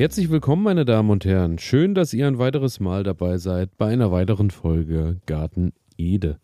Herzlich willkommen, meine Damen und Herren. Schön, dass ihr ein weiteres Mal dabei seid bei einer weiteren Folge Garten Ede.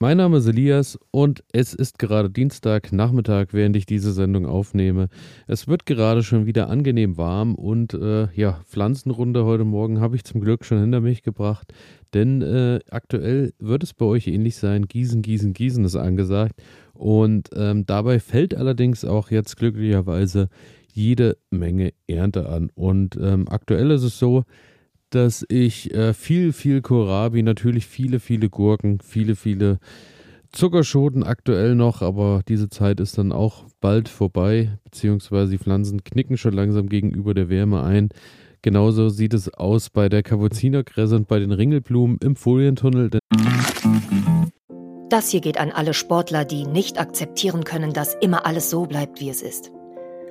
Mein Name ist Elias und es ist gerade Dienstag Nachmittag, während ich diese Sendung aufnehme. Es wird gerade schon wieder angenehm warm und äh, ja, Pflanzenrunde heute Morgen habe ich zum Glück schon hinter mich gebracht, denn äh, aktuell wird es bei euch ähnlich sein. Gießen, gießen, gießen ist angesagt und ähm, dabei fällt allerdings auch jetzt glücklicherweise jede Menge Ernte an. Und ähm, aktuell ist es so, dass ich äh, viel, viel Kohlrabi, natürlich viele, viele Gurken, viele, viele Zuckerschoten aktuell noch, aber diese Zeit ist dann auch bald vorbei, beziehungsweise die Pflanzen knicken schon langsam gegenüber der Wärme ein. Genauso sieht es aus bei der Kapuzinerkresse und bei den Ringelblumen im Folientunnel. Das hier geht an alle Sportler, die nicht akzeptieren können, dass immer alles so bleibt, wie es ist.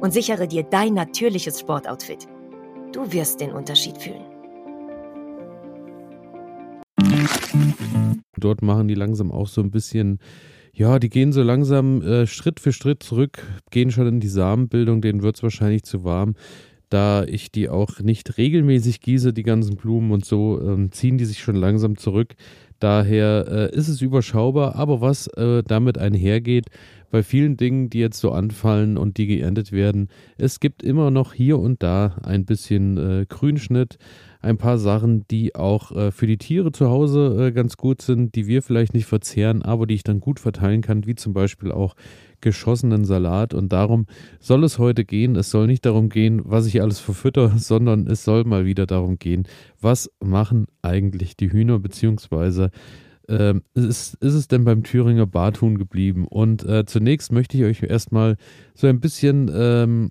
und sichere dir dein natürliches Sportoutfit. Du wirst den Unterschied fühlen. Dort machen die langsam auch so ein bisschen, ja, die gehen so langsam äh, Schritt für Schritt zurück, gehen schon in die Samenbildung, denen wird es wahrscheinlich zu warm. Da ich die auch nicht regelmäßig gieße, die ganzen Blumen und so, ähm, ziehen die sich schon langsam zurück. Daher äh, ist es überschaubar, aber was äh, damit einhergeht, bei vielen Dingen, die jetzt so anfallen und die geerntet werden, es gibt immer noch hier und da ein bisschen äh, Grünschnitt, ein paar Sachen, die auch äh, für die Tiere zu Hause äh, ganz gut sind, die wir vielleicht nicht verzehren, aber die ich dann gut verteilen kann, wie zum Beispiel auch geschossenen Salat. Und darum soll es heute gehen. Es soll nicht darum gehen, was ich alles verfütter, sondern es soll mal wieder darum gehen, was machen eigentlich die Hühner, beziehungsweise ähm, ist, ist es denn beim Thüringer Barthuhn geblieben? Und äh, zunächst möchte ich euch erstmal so ein bisschen ähm,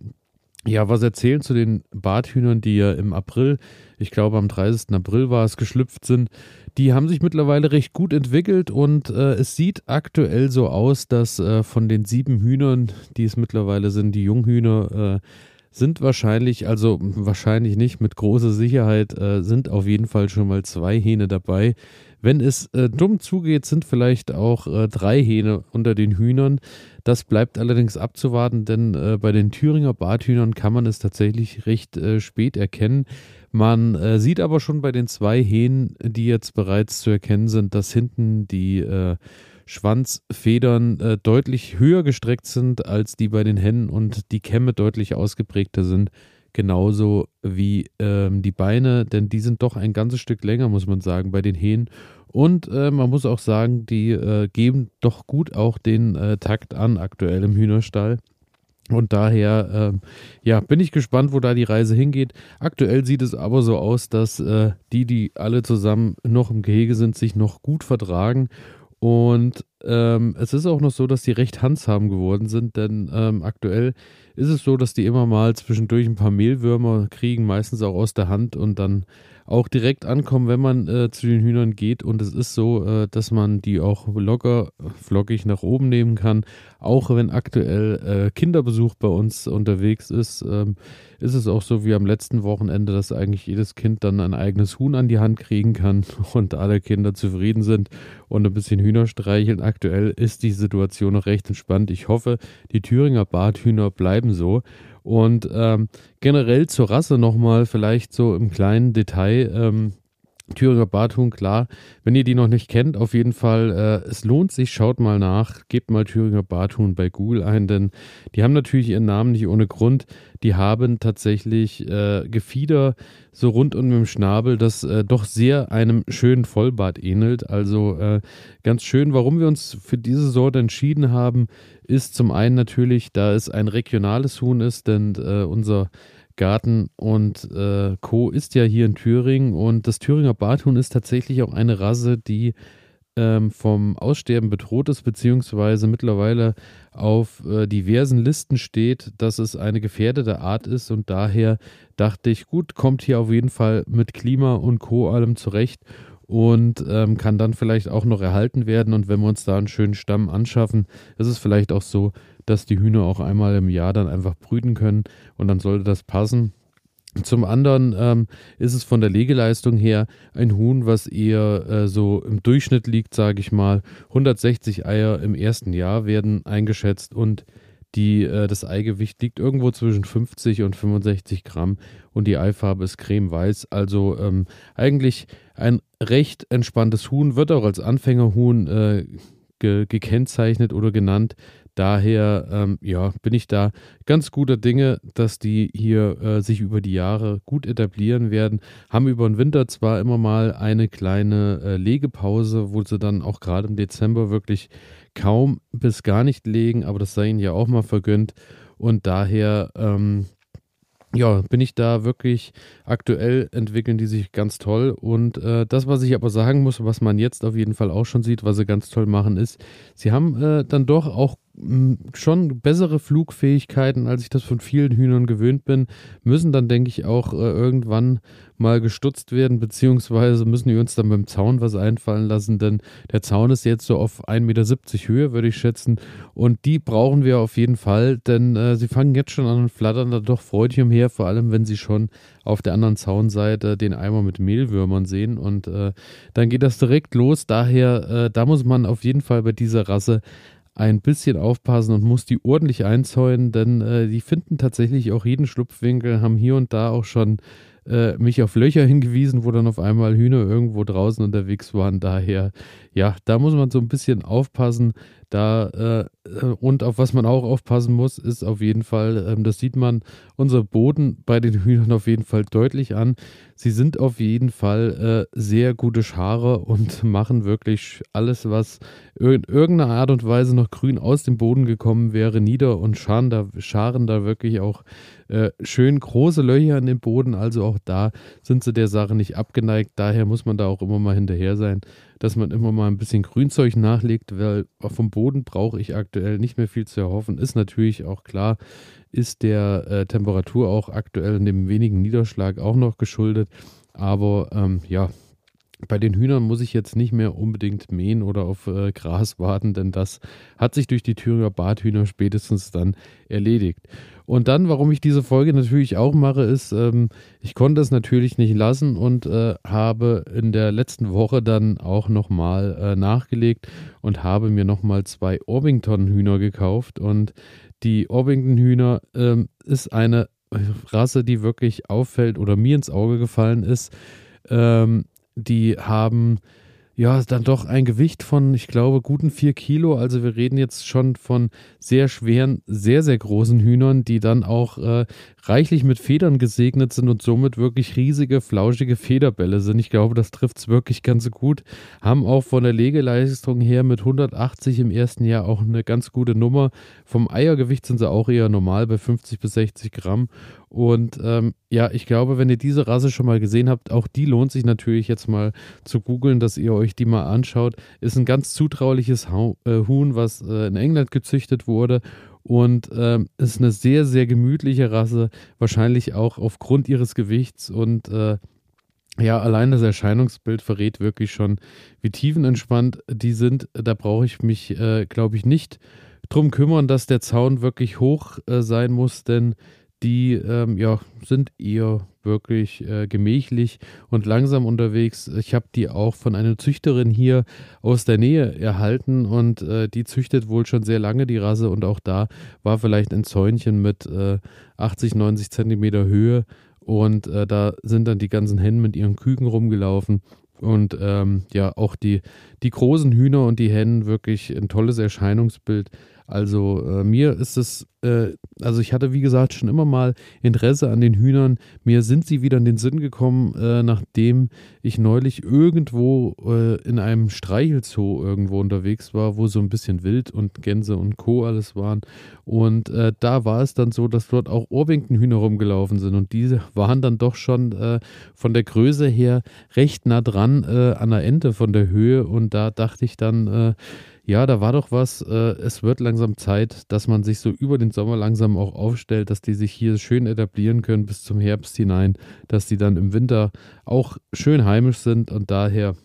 ja, was erzählen zu den Barthühnern, die ja im April, ich glaube am 30. April war es, geschlüpft sind. Die haben sich mittlerweile recht gut entwickelt und äh, es sieht aktuell so aus, dass äh, von den sieben Hühnern, die es mittlerweile sind, die Junghühner, äh, sind wahrscheinlich, also wahrscheinlich nicht mit großer Sicherheit, äh, sind auf jeden Fall schon mal zwei Hähne dabei. Wenn es äh, dumm zugeht, sind vielleicht auch äh, drei Hähne unter den Hühnern. Das bleibt allerdings abzuwarten, denn äh, bei den Thüringer Barthühnern kann man es tatsächlich recht äh, spät erkennen. Man äh, sieht aber schon bei den zwei Hähnen, die jetzt bereits zu erkennen sind, dass hinten die äh, Schwanzfedern deutlich höher gestreckt sind als die bei den Hennen und die Kämme deutlich ausgeprägter sind genauso wie ähm, die Beine, denn die sind doch ein ganzes Stück länger, muss man sagen, bei den Hähnen. Und äh, man muss auch sagen, die äh, geben doch gut auch den äh, Takt an aktuell im Hühnerstall. Und daher, ähm, ja, bin ich gespannt, wo da die Reise hingeht. Aktuell sieht es aber so aus, dass äh, die, die alle zusammen noch im Gehege sind, sich noch gut vertragen und ähm, es ist auch noch so, dass die recht handsam geworden sind, denn ähm, aktuell ist es so, dass die immer mal zwischendurch ein paar Mehlwürmer kriegen, meistens auch aus der Hand und dann auch direkt ankommen, wenn man äh, zu den Hühnern geht. Und es ist so, äh, dass man die auch locker, flockig nach oben nehmen kann. Auch wenn aktuell äh, Kinderbesuch bei uns unterwegs ist, ähm, ist es auch so wie am letzten Wochenende, dass eigentlich jedes Kind dann ein eigenes Huhn an die Hand kriegen kann und alle Kinder zufrieden sind und ein bisschen Hühner streicheln. Aktuell ist die Situation noch recht entspannt. Ich hoffe, die Thüringer Barthühner bleiben so. Und ähm, generell zur Rasse nochmal, vielleicht so im kleinen Detail. Ähm, Thüringer Barthuhn, klar. Wenn ihr die noch nicht kennt, auf jeden Fall, äh, es lohnt sich, schaut mal nach, gebt mal Thüringer Barthuhn bei Google ein, denn die haben natürlich ihren Namen nicht ohne Grund. Die haben tatsächlich äh, Gefieder so rund um den Schnabel, das äh, doch sehr einem schönen Vollbart ähnelt. Also äh, ganz schön. Warum wir uns für diese Sorte entschieden haben, ist zum einen natürlich, da es ein regionales Huhn ist, denn äh, unser Garten und äh, Co. ist ja hier in Thüringen und das Thüringer Barthuhn ist tatsächlich auch eine Rasse, die ähm, vom Aussterben bedroht ist, beziehungsweise mittlerweile auf äh, diversen Listen steht, dass es eine gefährdete Art ist und daher dachte ich, gut, kommt hier auf jeden Fall mit Klima und Co. allem zurecht und ähm, kann dann vielleicht auch noch erhalten werden. Und wenn wir uns da einen schönen Stamm anschaffen, ist es vielleicht auch so, dass die Hühner auch einmal im Jahr dann einfach brüten können und dann sollte das passen. Zum anderen ähm, ist es von der Legeleistung her ein Huhn, was eher äh, so im Durchschnitt liegt, sage ich mal. 160 Eier im ersten Jahr werden eingeschätzt und die, äh, das Eigewicht liegt irgendwo zwischen 50 und 65 Gramm und die Eifarbe ist cremeweiß. Also ähm, eigentlich ein recht entspanntes Huhn, wird auch als Anfängerhuhn äh, ge gekennzeichnet oder genannt. Daher ähm, ja, bin ich da ganz guter Dinge, dass die hier äh, sich über die Jahre gut etablieren werden. Haben über den Winter zwar immer mal eine kleine äh, Legepause, wo sie dann auch gerade im Dezember wirklich kaum bis gar nicht legen, aber das sei ihnen ja auch mal vergönnt. Und daher ähm, ja, bin ich da wirklich aktuell entwickeln die sich ganz toll. Und äh, das, was ich aber sagen muss, was man jetzt auf jeden Fall auch schon sieht, was sie ganz toll machen, ist, sie haben äh, dann doch auch schon bessere Flugfähigkeiten, als ich das von vielen Hühnern gewöhnt bin, müssen dann, denke ich, auch äh, irgendwann mal gestutzt werden, beziehungsweise müssen wir uns dann beim Zaun was einfallen lassen, denn der Zaun ist jetzt so auf 1,70 Meter Höhe, würde ich schätzen, und die brauchen wir auf jeden Fall, denn äh, sie fangen jetzt schon an und flattern da doch freudig umher, vor allem wenn sie schon auf der anderen Zaunseite den Eimer mit Mehlwürmern sehen und äh, dann geht das direkt los, daher, äh, da muss man auf jeden Fall bei dieser Rasse ein bisschen aufpassen und muss die ordentlich einzäunen, denn äh, die finden tatsächlich auch jeden Schlupfwinkel, haben hier und da auch schon äh, mich auf Löcher hingewiesen, wo dann auf einmal Hühner irgendwo draußen unterwegs waren. Daher, ja, da muss man so ein bisschen aufpassen. Da äh, äh, und auf was man auch aufpassen muss, ist auf jeden Fall, ähm, das sieht man unser Boden bei den Hühnern auf jeden Fall deutlich an. Sie sind auf jeden Fall äh, sehr gute Schare und machen wirklich alles, was in irgendeiner Art und Weise noch grün aus dem Boden gekommen wäre, nieder und scharen da, scharen da wirklich auch äh, schön große Löcher in den Boden. Also auch da sind sie der Sache nicht abgeneigt. Daher muss man da auch immer mal hinterher sein dass man immer mal ein bisschen Grünzeug nachlegt, weil vom Boden brauche ich aktuell nicht mehr viel zu erhoffen. Ist natürlich auch klar, ist der äh, Temperatur auch aktuell in dem wenigen Niederschlag auch noch geschuldet. Aber ähm, ja, bei den Hühnern muss ich jetzt nicht mehr unbedingt mähen oder auf äh, Gras warten, denn das hat sich durch die Thüringer Barthühner spätestens dann erledigt. Und dann, warum ich diese Folge natürlich auch mache, ist, ähm, ich konnte es natürlich nicht lassen und äh, habe in der letzten Woche dann auch nochmal äh, nachgelegt und habe mir nochmal zwei Orpington-Hühner gekauft. Und die Orpington-Hühner ähm, ist eine Rasse, die wirklich auffällt oder mir ins Auge gefallen ist. Ähm, die haben ja, dann doch ein Gewicht von, ich glaube, guten vier Kilo. Also wir reden jetzt schon von sehr schweren, sehr, sehr großen Hühnern, die dann auch äh, reichlich mit Federn gesegnet sind und somit wirklich riesige, flauschige Federbälle sind. Ich glaube, das trifft es wirklich ganz gut. Haben auch von der Legeleistung her mit 180 im ersten Jahr auch eine ganz gute Nummer. Vom Eiergewicht sind sie auch eher normal bei 50 bis 60 Gramm. Und ähm, ja, ich glaube, wenn ihr diese Rasse schon mal gesehen habt, auch die lohnt sich natürlich jetzt mal zu googeln, dass ihr euch die mal anschaut. Ist ein ganz zutrauliches äh, Huhn, was äh, in England gezüchtet wurde und ähm, ist eine sehr, sehr gemütliche Rasse, wahrscheinlich auch aufgrund ihres Gewichts und äh, ja, allein das Erscheinungsbild verrät wirklich schon, wie tiefenentspannt die sind. Da brauche ich mich, äh, glaube ich, nicht drum kümmern, dass der Zaun wirklich hoch äh, sein muss, denn die ähm, ja, sind eher wirklich äh, gemächlich und langsam unterwegs. Ich habe die auch von einer Züchterin hier aus der Nähe erhalten und äh, die züchtet wohl schon sehr lange die Rasse und auch da war vielleicht ein Zäunchen mit äh, 80, 90 Zentimeter Höhe und äh, da sind dann die ganzen Hennen mit ihren Küken rumgelaufen und ähm, ja, auch die, die großen Hühner und die Hennen wirklich ein tolles Erscheinungsbild. Also äh, mir ist es, äh, also ich hatte wie gesagt schon immer mal Interesse an den Hühnern. Mir sind sie wieder in den Sinn gekommen, äh, nachdem ich neulich irgendwo äh, in einem Streichelzoo irgendwo unterwegs war, wo so ein bisschen Wild und Gänse und Co. alles waren. Und äh, da war es dann so, dass dort auch Ohrwinkenhühner rumgelaufen sind. Und diese waren dann doch schon äh, von der Größe her recht nah dran an der Ente von der Höhe. Und da dachte ich dann, ja, da war doch was. Äh, es wird langsam Zeit, dass man sich so über den Sommer langsam auch aufstellt, dass die sich hier schön etablieren können bis zum Herbst hinein, dass die dann im Winter auch schön heimisch sind und daher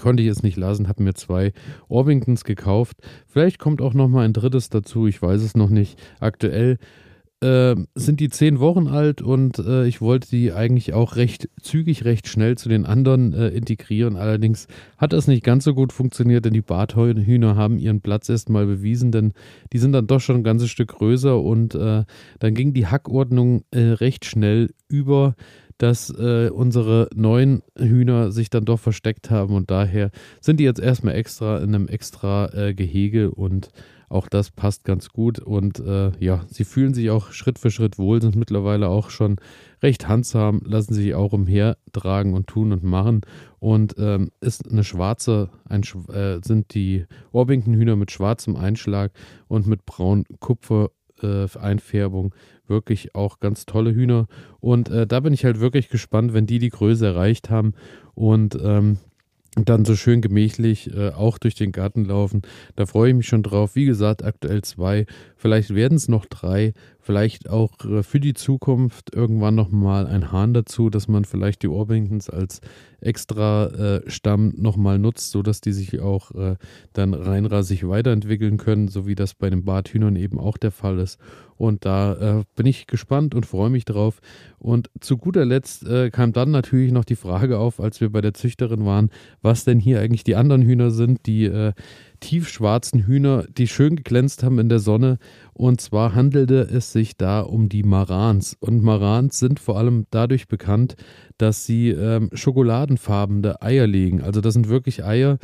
konnte ich es nicht lassen, habe mir zwei Orpingtons gekauft. Vielleicht kommt auch noch mal ein drittes dazu, ich weiß es noch nicht. Aktuell äh, sind die zehn Wochen alt und äh, ich wollte die eigentlich auch recht zügig, recht schnell zu den anderen äh, integrieren. Allerdings hat das nicht ganz so gut funktioniert, denn die Barthühner haben ihren Platz erstmal bewiesen, denn die sind dann doch schon ein ganzes Stück größer und äh, dann ging die Hackordnung äh, recht schnell über dass äh, unsere neuen Hühner sich dann doch versteckt haben und daher sind die jetzt erstmal extra in einem extra äh, Gehege und auch das passt ganz gut. Und äh, ja, sie fühlen sich auch Schritt für Schritt wohl, sind mittlerweile auch schon recht handsam, lassen sich auch umhertragen und tun und machen. Und ähm, ist eine schwarze, ein, äh, sind die Orbington-Hühner mit schwarzem Einschlag und mit braun Kupfer äh, Einfärbung wirklich auch ganz tolle Hühner. Und äh, da bin ich halt wirklich gespannt, wenn die die Größe erreicht haben. Und ähm, und dann so schön gemächlich äh, auch durch den Garten laufen. Da freue ich mich schon drauf. Wie gesagt, aktuell zwei. Vielleicht werden es noch drei. Vielleicht auch äh, für die Zukunft irgendwann nochmal ein Hahn dazu, dass man vielleicht die Orbingtons als extra äh, Stamm nochmal nutzt, sodass die sich auch äh, dann reinrasig weiterentwickeln können, so wie das bei den Barthühnern eben auch der Fall ist. Und da äh, bin ich gespannt und freue mich drauf. Und zu guter Letzt äh, kam dann natürlich noch die Frage auf, als wir bei der Züchterin waren, was denn hier eigentlich die anderen Hühner sind, die äh, tiefschwarzen Hühner, die schön geglänzt haben in der Sonne. Und zwar handelte es sich da um die Marans. Und Marans sind vor allem dadurch bekannt, dass sie ähm, schokoladenfarbene Eier legen. Also das sind wirklich Eier,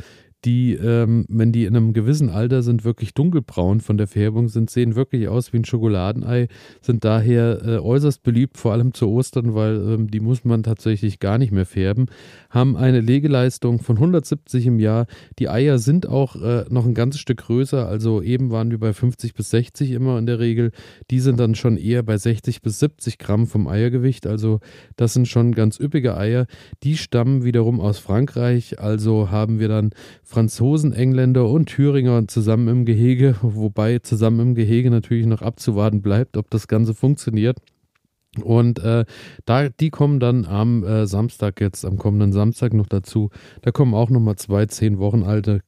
die, ähm, wenn die in einem gewissen Alter sind, wirklich dunkelbraun von der Färbung sind, sehen wirklich aus wie ein Schokoladenei, sind daher äh, äußerst beliebt, vor allem zu Ostern, weil ähm, die muss man tatsächlich gar nicht mehr färben, haben eine Legeleistung von 170 im Jahr. Die Eier sind auch äh, noch ein ganzes Stück größer, also eben waren wir bei 50 bis 60 immer in der Regel. Die sind dann schon eher bei 60 bis 70 Gramm vom Eiergewicht, also das sind schon ganz üppige Eier. Die stammen wiederum aus Frankreich, also haben wir dann Franzosen, Engländer und Thüringer zusammen im Gehege, wobei zusammen im Gehege natürlich noch abzuwarten bleibt, ob das Ganze funktioniert. Und äh, da, die kommen dann am äh, Samstag jetzt, am kommenden Samstag noch dazu. Da kommen auch nochmal zwei zehn Wochen alte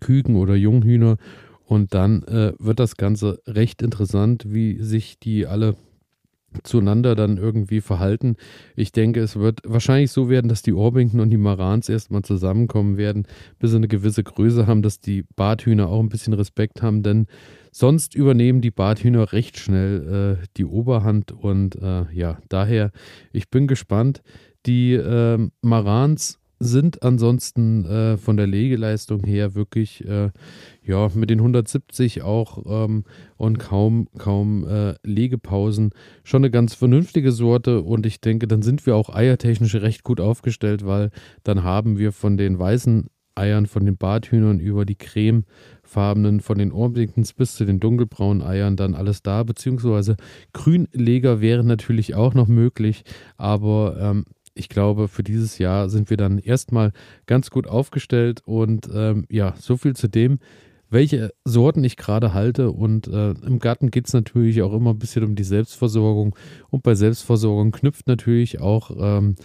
Küken oder Junghühner. Und dann äh, wird das Ganze recht interessant, wie sich die alle zueinander dann irgendwie verhalten. Ich denke, es wird wahrscheinlich so werden, dass die Orbington und die Marans erstmal zusammenkommen werden, bis sie eine gewisse Größe haben, dass die Barthühner auch ein bisschen Respekt haben, denn sonst übernehmen die Barthühner recht schnell äh, die Oberhand und äh, ja, daher, ich bin gespannt. Die äh, Marans sind ansonsten äh, von der Legeleistung her wirklich äh, ja mit den 170 auch ähm, und kaum kaum äh, Legepausen schon eine ganz vernünftige Sorte und ich denke, dann sind wir auch eiertechnisch recht gut aufgestellt, weil dann haben wir von den weißen Eiern von den Barthühnern über die cremefarbenen von den Orpingtons bis zu den dunkelbraunen Eiern dann alles da, beziehungsweise Grünleger wären natürlich auch noch möglich, aber ähm, ich glaube, für dieses Jahr sind wir dann erstmal ganz gut aufgestellt. Und ähm, ja, so viel zu dem, welche Sorten ich gerade halte. Und äh, im Garten geht es natürlich auch immer ein bisschen um die Selbstversorgung. Und bei Selbstversorgung knüpft natürlich auch ähm,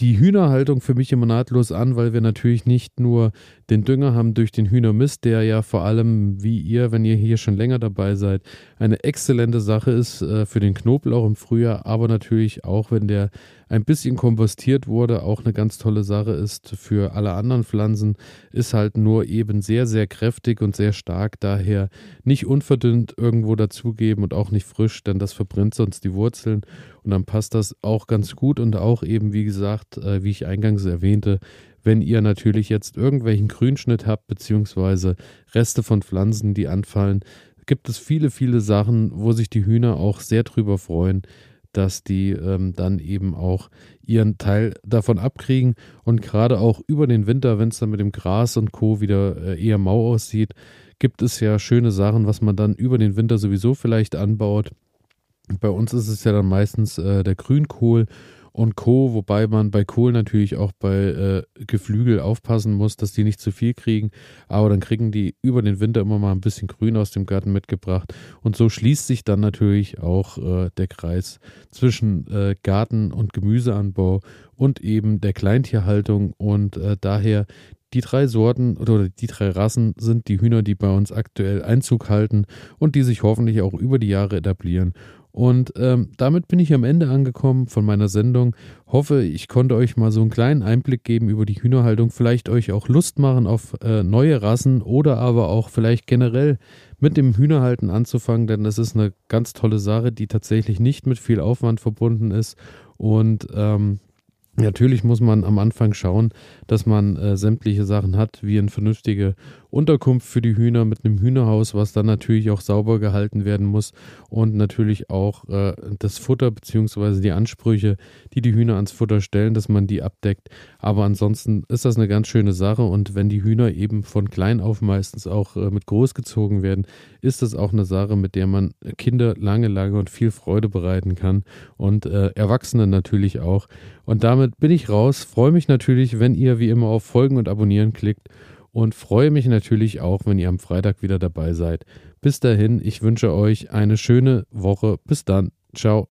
die Hühnerhaltung für mich immer nahtlos an, weil wir natürlich nicht nur den Dünger haben durch den Hühnermist, der ja vor allem, wie ihr, wenn ihr hier schon länger dabei seid, eine exzellente Sache ist äh, für den Knoblauch im Frühjahr, aber natürlich auch, wenn der ein bisschen kompostiert wurde, auch eine ganz tolle Sache ist für alle anderen Pflanzen, ist halt nur eben sehr, sehr kräftig und sehr stark, daher nicht unverdünnt irgendwo dazugeben und auch nicht frisch, denn das verbrennt sonst die Wurzeln und dann passt das auch ganz gut. Und auch eben, wie gesagt, äh, wie ich eingangs erwähnte, wenn ihr natürlich jetzt irgendwelchen Grünschnitt habt, beziehungsweise Reste von Pflanzen, die anfallen, gibt es viele, viele Sachen, wo sich die Hühner auch sehr drüber freuen, dass die ähm, dann eben auch ihren Teil davon abkriegen und gerade auch über den Winter, wenn es dann mit dem Gras und Co. wieder äh, eher mau aussieht, gibt es ja schöne Sachen, was man dann über den Winter sowieso vielleicht anbaut. Bei uns ist es ja dann meistens äh, der Grünkohl und Co., wobei man bei Kohl natürlich auch bei äh, Geflügel aufpassen muss, dass die nicht zu viel kriegen, aber dann kriegen die über den Winter immer mal ein bisschen Grün aus dem Garten mitgebracht und so schließt sich dann natürlich auch äh, der Kreis zwischen äh, Garten- und Gemüseanbau und eben der Kleintierhaltung und äh, daher die drei Sorten oder die drei Rassen sind die Hühner, die bei uns aktuell Einzug halten und die sich hoffentlich auch über die Jahre etablieren. Und ähm, damit bin ich am Ende angekommen von meiner Sendung. Hoffe, ich konnte euch mal so einen kleinen Einblick geben über die Hühnerhaltung, vielleicht euch auch Lust machen auf äh, neue Rassen oder aber auch vielleicht generell mit dem Hühnerhalten anzufangen, denn das ist eine ganz tolle Sache, die tatsächlich nicht mit viel Aufwand verbunden ist. Und ähm, Natürlich muss man am Anfang schauen, dass man äh, sämtliche Sachen hat, wie eine vernünftige Unterkunft für die Hühner mit einem Hühnerhaus, was dann natürlich auch sauber gehalten werden muss und natürlich auch äh, das Futter bzw. die Ansprüche, die die Hühner ans Futter stellen, dass man die abdeckt. Aber ansonsten ist das eine ganz schöne Sache und wenn die Hühner eben von klein auf meistens auch äh, mit großgezogen werden, ist das auch eine Sache, mit der man Kinder lange, lange und viel Freude bereiten kann und äh, Erwachsene natürlich auch. Und damit bin ich raus, freue mich natürlich, wenn ihr wie immer auf Folgen und Abonnieren klickt und freue mich natürlich auch, wenn ihr am Freitag wieder dabei seid. Bis dahin, ich wünsche euch eine schöne Woche. Bis dann. Ciao.